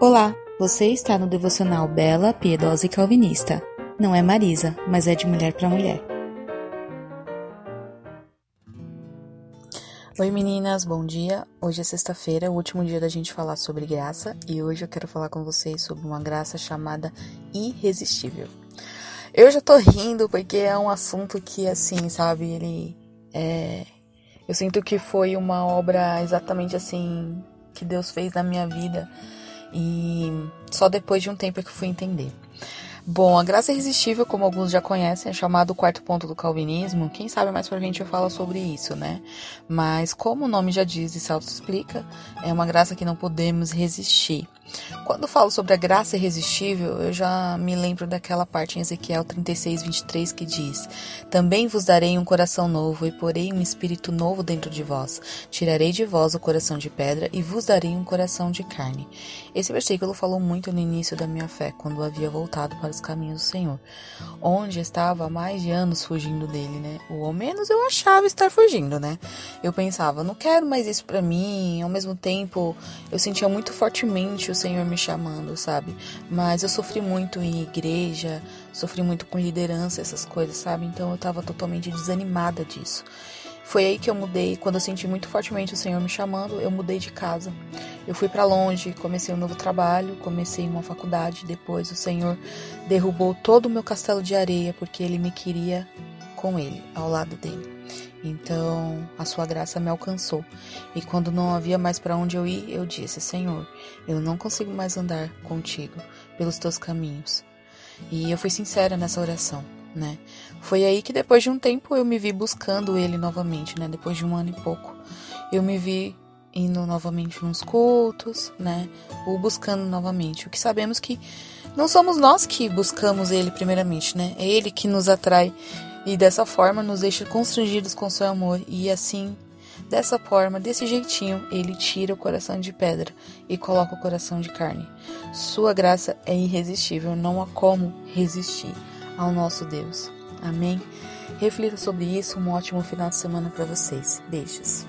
Olá, você está no devocional Bela, Piedosa e Calvinista. Não é Marisa, mas é de mulher para mulher. Oi meninas, bom dia. Hoje é sexta-feira, o último dia da gente falar sobre graça, e hoje eu quero falar com vocês sobre uma graça chamada irresistível. Eu já tô rindo porque é um assunto que, assim, sabe, ele é. Eu sinto que foi uma obra exatamente assim que Deus fez na minha vida e só depois de um tempo é que eu fui entender. Bom, a graça irresistível, como alguns já conhecem, é chamado o quarto ponto do calvinismo. Quem sabe mais pra frente eu falo sobre isso, né? Mas como o nome já diz e se auto-explica, é uma graça que não podemos resistir. Quando falo sobre a graça irresistível, eu já me lembro daquela parte em Ezequiel 36, 23 que diz: Também vos darei um coração novo e porei um espírito novo dentro de vós. Tirarei de vós o coração de pedra e vos darei um coração de carne. Esse versículo falou muito no início da minha fé, quando havia voltado para os caminhos do Senhor, onde estava há mais de anos fugindo dele, né? Ou ao menos eu achava estar fugindo, né? Eu pensava, não quero mais isso para mim. Ao mesmo tempo, eu sentia muito fortemente o Senhor me chamando, sabe? Mas eu sofri muito em igreja, sofri muito com liderança, essas coisas, sabe? Então eu tava totalmente desanimada disso. Foi aí que eu mudei, quando eu senti muito fortemente o Senhor me chamando, eu mudei de casa. Eu fui para longe, comecei um novo trabalho, comecei uma faculdade, depois o Senhor derrubou todo o meu castelo de areia porque ele me queria com ele, ao lado dele. Então a sua graça me alcançou. E quando não havia mais para onde eu ir, eu disse: Senhor, eu não consigo mais andar contigo pelos teus caminhos. E eu fui sincera nessa oração, né? Foi aí que depois de um tempo eu me vi buscando ele novamente, né? Depois de um ano e pouco, eu me vi indo novamente nos cultos, né? Buscando novamente. O que sabemos que não somos nós que buscamos ele primeiramente, né? É ele que nos atrai e dessa forma nos deixa constrangidos com seu amor e assim, dessa forma, desse jeitinho, ele tira o coração de pedra e coloca o coração de carne. Sua graça é irresistível, não há como resistir ao nosso Deus. Amém. Reflita sobre isso. Um ótimo final de semana para vocês. Beijos.